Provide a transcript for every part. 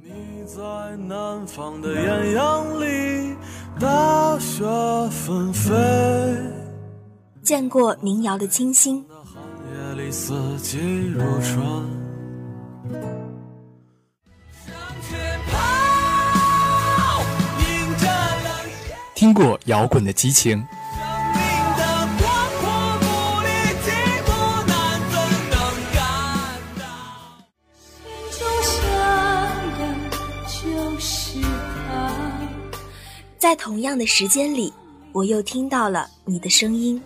你在南方的艳阳里，大雪纷飞。见过民谣的清新。夜里四季如春。听过摇滚的激情。在同样的时间里，我又听到了你的声音。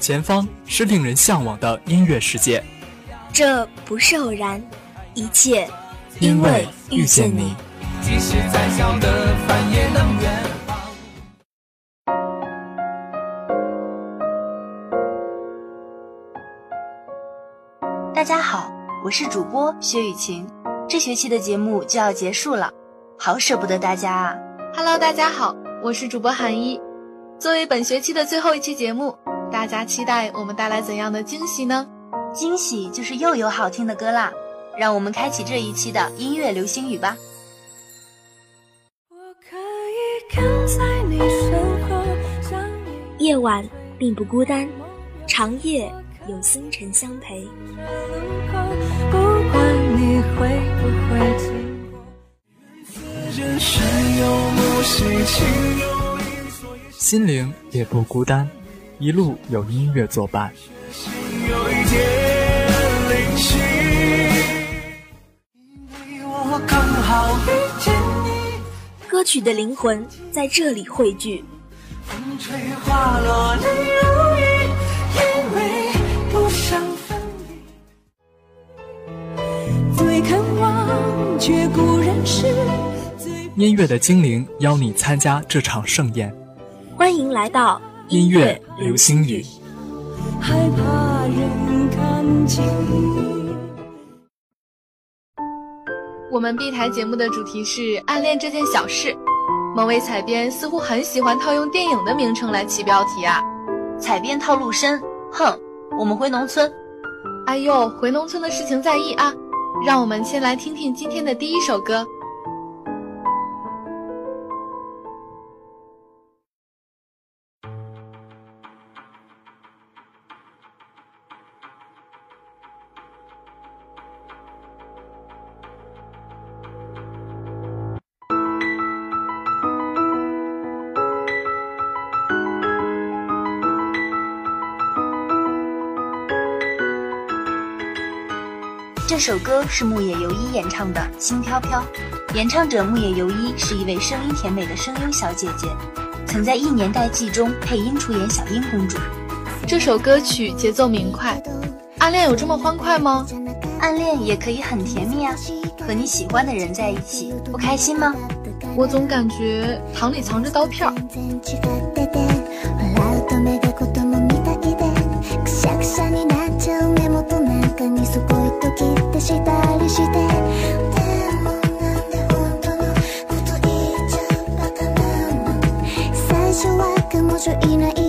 前方是令人向往的音乐世界，这不是偶然，一切因为遇见你。即使再小的帆也能远大家好，我是主播薛雨晴。这学期的节目就要结束了，好舍不得大家啊！Hello，大家好，我是主播韩一。作为本学期的最后一期节目，大家期待我们带来怎样的惊喜呢？惊喜就是又有好听的歌啦！让我们开启这一期的音乐流星雨吧。夜晚并不孤单，长夜有星辰相陪。心灵也不孤单，一路有音乐作伴。歌曲的灵魂在这里汇聚。音乐的精灵邀你参加这场盛宴，欢迎来到音乐流星雨。我们 B 台节目的主题是暗恋这件小事。某位采编似乎很喜欢套用电影的名称来起标题啊，采编套路深，哼，我们回农村。哎呦，回农村的事情在意啊，让我们先来听听今天的第一首歌。这首歌是木野由依演唱的《轻飘飘》，演唱者木野由依是一位声音甜美的声优小姐姐，曾在《一年代记》中配音出演小樱公主。这首歌曲节奏明快，暗恋有这么欢快吗？暗恋也可以很甜蜜啊，和你喜欢的人在一起，不开心吗？我总感觉糖里藏着刀片。しいない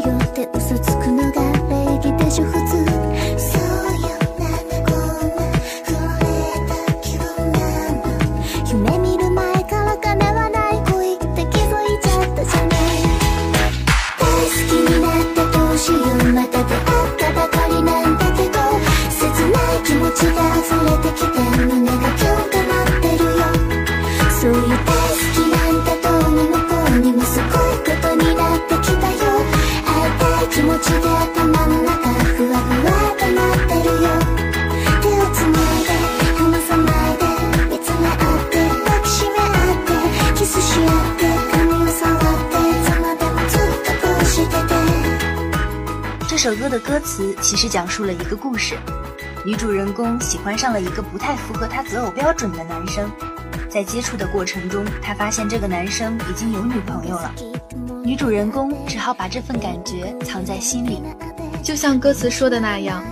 词其实讲述了一个故事。女主人公喜欢上了一个不太符合她择偶标准的男生，在接触的过程中，她发现这个男生已经有女朋友了。女主人公只好把这份感觉藏在心里，就像歌词说的那样：“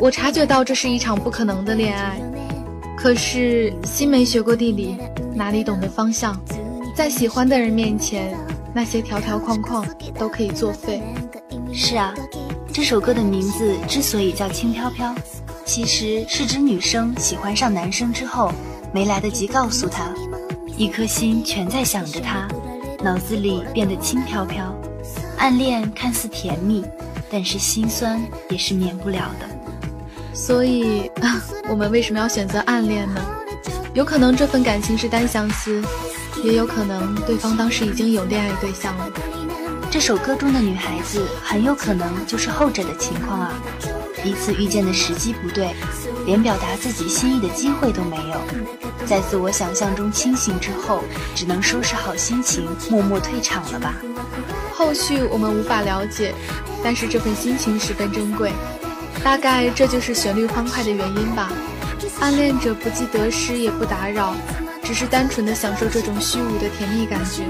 我察觉到这是一场不可能的恋爱，可是心没学过地理，哪里懂得方向？在喜欢的人面前，那些条条框框都可以作废。是啊，这首歌的名字之所以叫《轻飘飘》，其实是指女生喜欢上男生之后，没来得及告诉他，一颗心全在想着他，脑子里变得轻飘飘。暗恋看似甜蜜，但是心酸也是免不了的。所以，我们为什么要选择暗恋呢？有可能这份感情是单相思，也有可能对方当时已经有恋爱对象了。这首歌中的女孩子很有可能就是后者的情况啊！彼此遇见的时机不对，连表达自己心意的机会都没有，在自我想象中清醒之后，只能收拾好心情，默默退场了吧。后续我们无法了解，但是这份心情十分珍贵。大概这就是旋律欢快的原因吧。暗恋者不计得失，也不打扰，只是单纯的享受这种虚无的甜蜜感觉。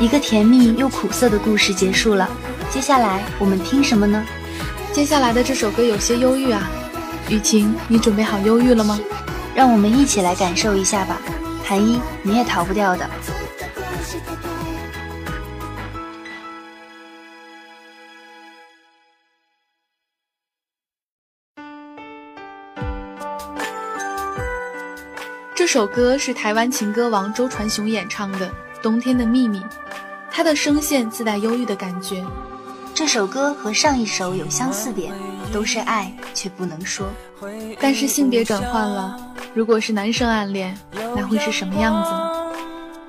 一个甜蜜又苦涩的故事结束了，接下来我们听什么呢？接下来的这首歌有些忧郁啊，雨晴，你准备好忧郁了吗？让我们一起来感受一下吧，韩一，你也逃不掉的。首歌是台湾情歌王周传雄演唱的《冬天的秘密》。他的声线自带忧郁的感觉，这首歌和上一首有相似点，都是爱却不能说。但是性别转换了，如果是男生暗恋，那会是什么样子呢？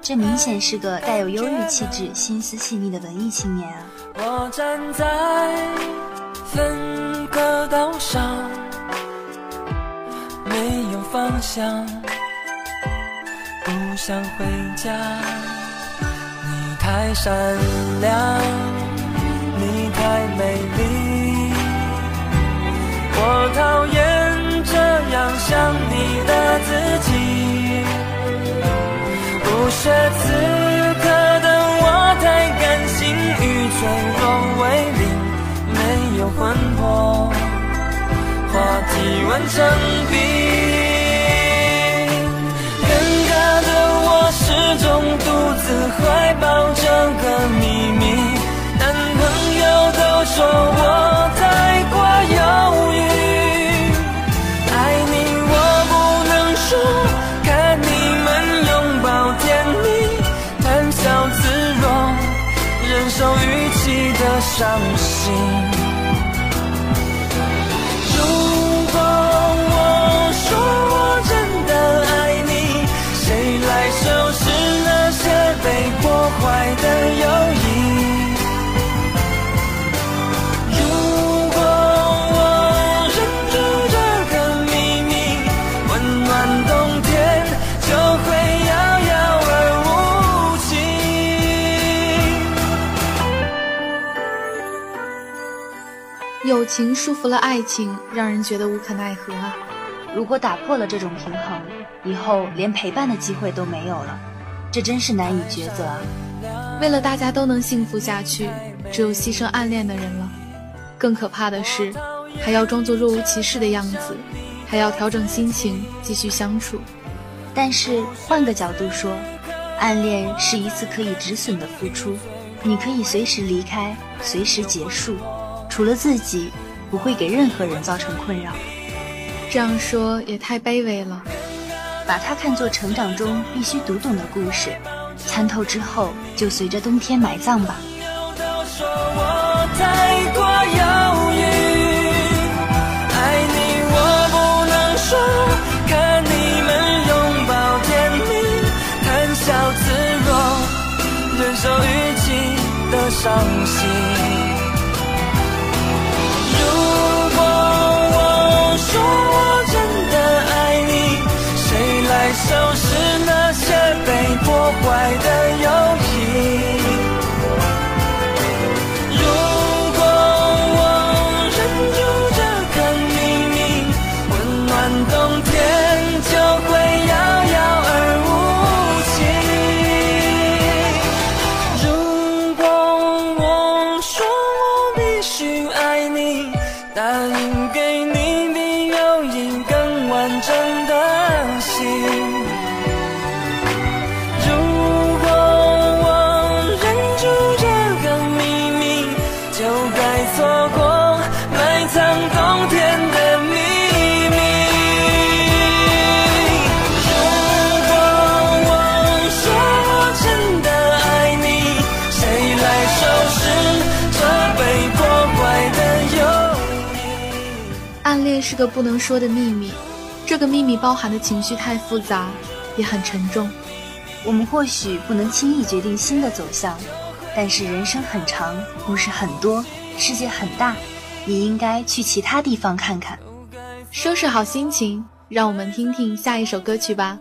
这明显是个带有忧郁气质、心思细腻的文艺青年啊！我站在分隔岛上，没有方向，不想回家。你太善良，你太美丽，我讨厌这样想你的自己。不屑此刻的我太感性与脆弱为邻，没有魂魄，话题完成笔。怀抱这个秘密，男朋友都说我太过犹豫。爱你我不能说，看你们拥抱甜蜜，谈笑自若，忍受预期的伤心。情束缚了爱情，让人觉得无可奈何啊！如果打破了这种平衡，以后连陪伴的机会都没有了，这真是难以抉择啊！为了大家都能幸福下去，只有牺牲暗恋的人了。更可怕的是，还要装作若无其事的样子，还要调整心情继续相处。但是换个角度说，暗恋是一次可以止损的付出，你可以随时离开，随时结束，除了自己，不会给任何人造成困扰。这样说也太卑微了。把它看作成长中必须读懂的故事，参透之后就随着冬天埋葬吧。伤心。坏的有个不能说的秘密，这个秘密包含的情绪太复杂，也很沉重。我们或许不能轻易决定新的走向，但是人生很长，故事很多，世界很大，你应该去其他地方看看。收拾好心情，让我们听听下一首歌曲吧。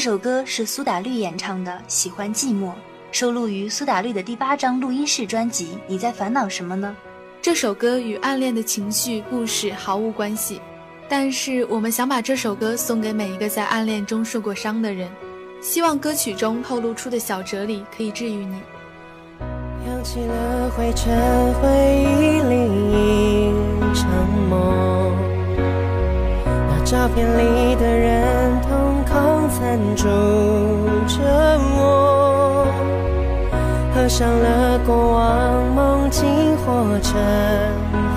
首歌是苏打绿演唱的《喜欢寂寞》，收录于苏打绿的第八张录音室专辑《你在烦恼什么呢》。这首歌与暗恋的情绪故事毫无关系，但是我们想把这首歌送给每一个在暗恋中受过伤的人，希望歌曲中透露出的小哲理可以治愈你。扬起了灰尘，回忆里一场梦。那照片里的人瞳孔残住着我，合上了过往，梦境化成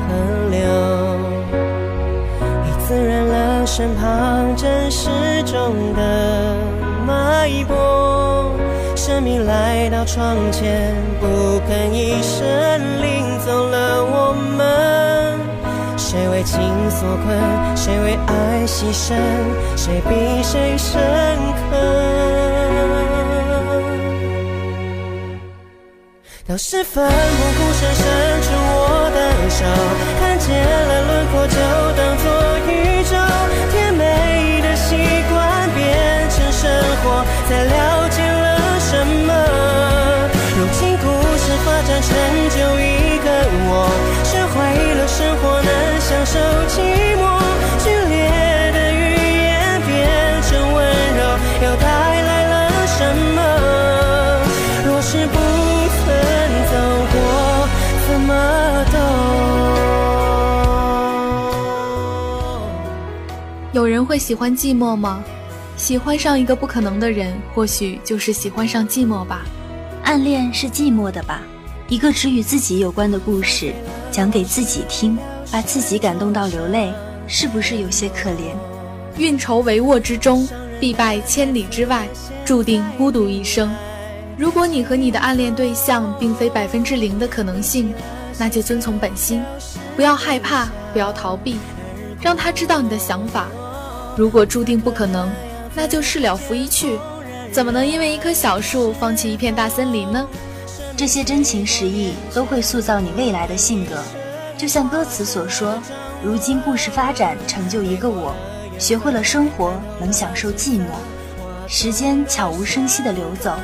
河流，已滋润了身旁真实中的脉搏。生命来到窗前，不吭一声，领走了我们。谁为情所困，谁为爱牺牲，谁比谁深刻？当时奋不顾身伸出我的手，看见了轮廓就当作宇宙。甜美的习惯变成生活，才了会喜欢寂寞吗？喜欢上一个不可能的人，或许就是喜欢上寂寞吧。暗恋是寂寞的吧？一个只与自己有关的故事，讲给自己听，把自己感动到流泪，是不是有些可怜？运筹帷幄之中，必败千里之外，注定孤独一生。如果你和你的暗恋对象并非百分之零的可能性，那就遵从本心，不要害怕，不要逃避，让他知道你的想法。如果注定不可能，那就事了拂衣去。怎么能因为一棵小树放弃一片大森林呢？这些真情实意都会塑造你未来的性格。就像歌词所说，如今故事发展成就一个我，学会了生活，能享受寂寞。时间悄无声息地流走，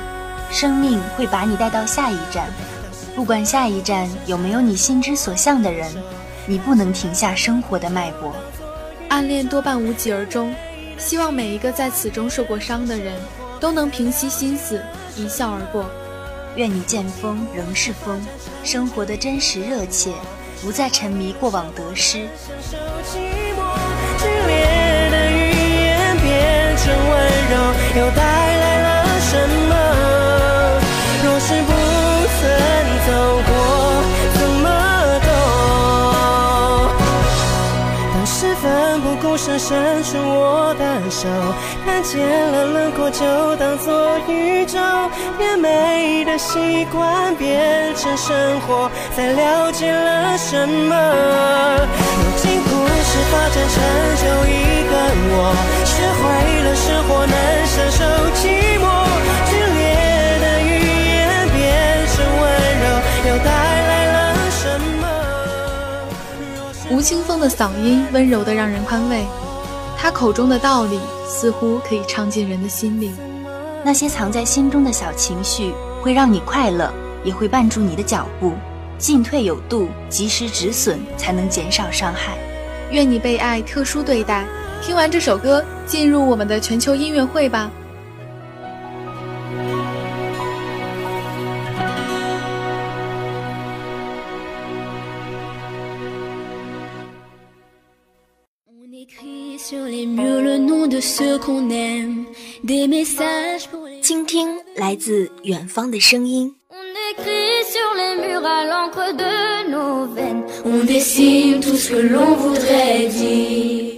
生命会把你带到下一站。不管下一站有没有你心之所向的人，你不能停下生活的脉搏。暗恋多半无疾而终，希望每一个在此中受过伤的人，都能平息心思，一笑而过。愿你见风仍是风，生活的真实热切，不再沉迷过往得失。受寂伸出我的手，看见了轮廓就当作宇宙，甜美的习惯变成生活，才了解了什么。如今故事发展成就一个我，学会了生活能享受寂寞，剧烈的语言变成温柔，又带来了什么？吴青峰的嗓音温柔的让人宽慰，他口中的道理似乎可以唱进人的心里。那些藏在心中的小情绪，会让你快乐，也会绊住你的脚步。进退有度，及时止损，才能减少伤害。愿你被爱特殊对待。听完这首歌，进入我们的全球音乐会吧。倾听来自远方的声音。 On écrit sur les murs à l'encre de nos veines, on dessine tout ce que l'on voudrait dire.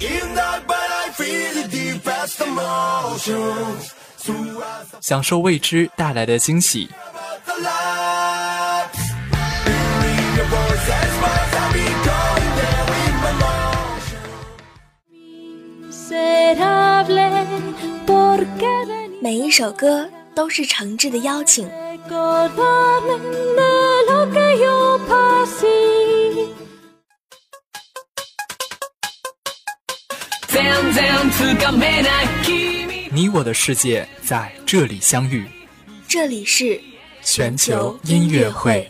In the but I feel the deepest emotions. Throughout 享受未知带来的惊喜。 每一首歌都是诚挚的邀请.你我的世界在这里相遇。这里是全球音乐会。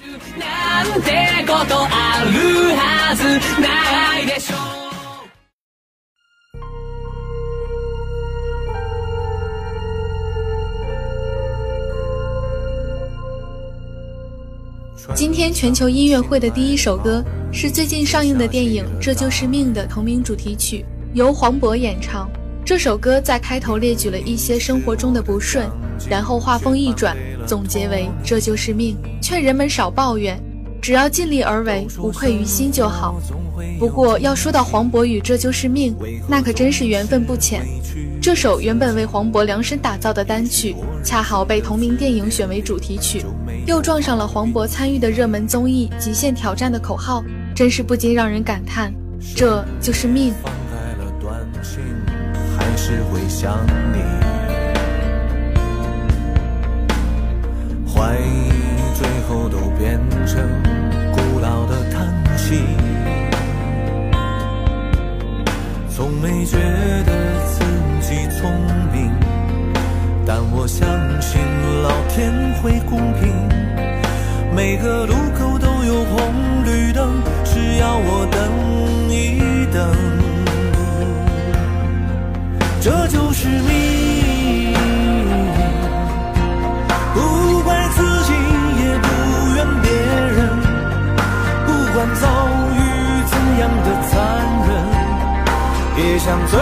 天全球音乐会的第一首歌是最近上映的电影《这就是命》的同名主题曲，由黄渤演唱。这首歌在开头列举了一些生活中的不顺，然后话锋一转，总结为“这就是命”，劝人们少抱怨，只要尽力而为，无愧于心就好。不过要说到黄渤与《这就是命》，那可真是缘分不浅。这首原本为黄渤量身打造的单曲，恰好被同名电影选为主题曲，又撞上了黄渤参与的热门综艺《极限挑战》的口号，真是不禁让人感叹，这就是命。放开了短信，还是会想你。怀疑最后都变成古老的叹息。从没觉得自己聪明，但我相信老天会公平。每个路口都有红绿灯，只要我等一等，这就是命。不怪自己，也不怨别人，不管遭遇怎样的残忍。也像最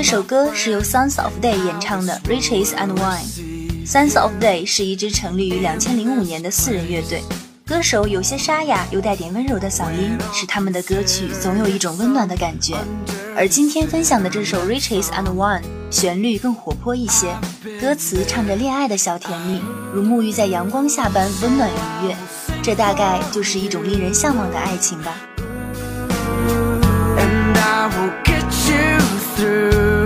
这首歌是由 Sons of Day 演唱的《Riches and Wine》。Sons of Day 是一支成立于2005年的四人乐队，歌手有些沙哑又带点温柔的嗓音，使他们的歌曲总有一种温暖的感觉。而今天分享的这首《Riches and Wine》，旋律更活泼一些，歌词唱着恋爱的小甜蜜，如沐浴在阳光下般温暖愉悦。这大概就是一种令人向往的爱情吧。这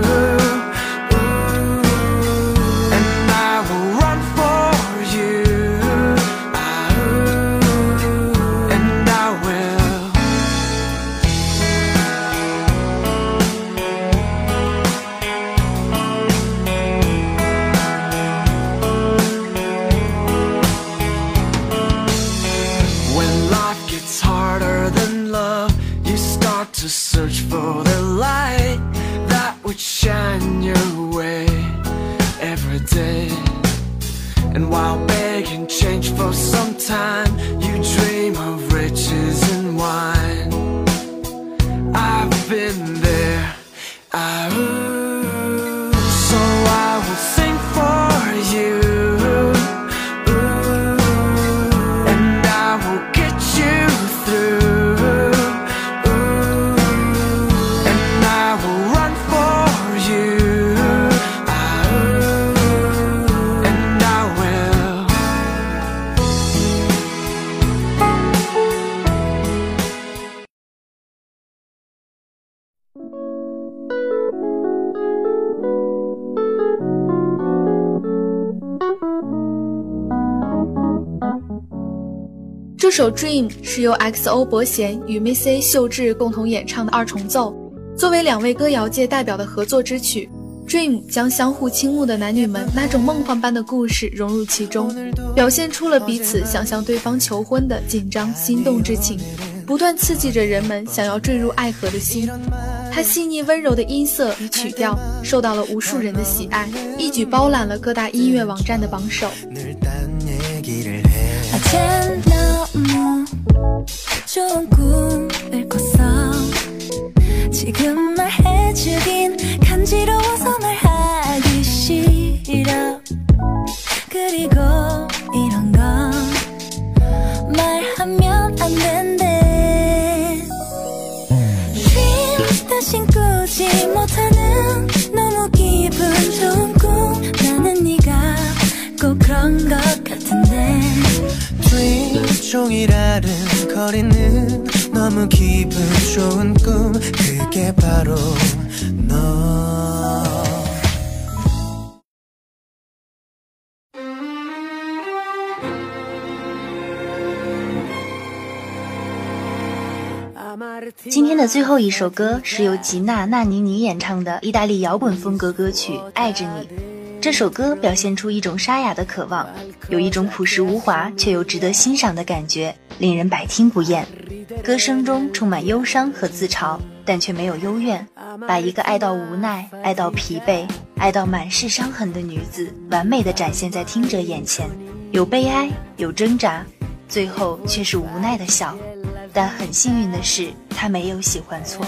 首《Dream》是由 XO 伯贤与 Miss A 秀智共同演唱的二重奏，作为两位歌谣界代表的合作之曲，《Dream》将相互倾慕的男女们那种梦幻般的故事融入其中，表现出了彼此想向对方求婚的紧张心动之情，不断刺激着人们想要坠入爱河的心。它细腻温柔的音色与曲调受到了无数人的喜爱，一举包揽了各大音乐网站的榜首。 너무 좋은 꿈을 꿨어 지금 말해주긴 간지러워서 말하기 싫어 그리고 이런 건 말하면 안 된대 Dream 다신 꾸지 못하는 너무 기분 좋은 종일 아른거리는 너무 기분 좋은 꿈 그게 바로 너 아, 今天的最后一首歌是由吉娜·纳尼尼演唱的意大利摇滚风格歌曲《爱着你》。 这首歌表现出一种沙哑的渴望，有一种朴实无华却又值得欣赏的感觉，令人百听不厌。歌声中充满忧伤和自嘲，但却没有幽怨，把一个爱到无奈、爱到疲惫、爱到满是伤痕的女子，完美的展现在听者眼前。有悲哀，有挣扎，最后却是无奈的笑。但很幸运的是，她没有喜欢错。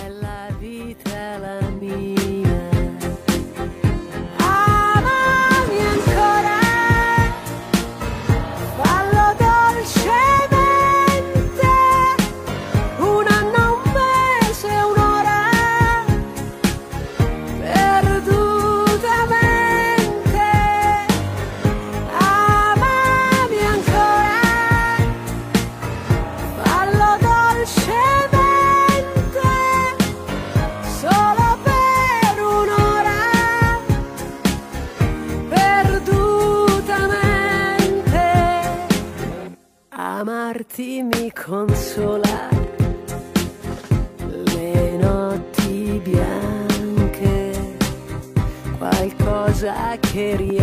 consolare le notti bianche, qualcosa che riesce.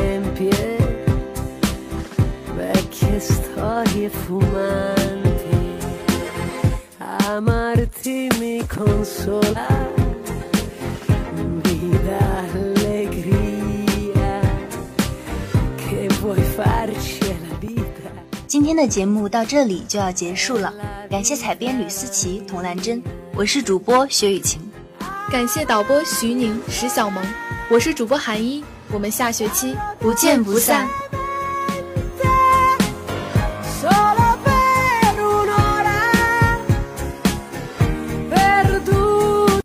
节目到这里就要结束了，感谢采编吕思琪、童兰珍，我是主播薛雨晴。感谢导播徐宁、石小萌，我是主播韩一，我们下学期不见不散。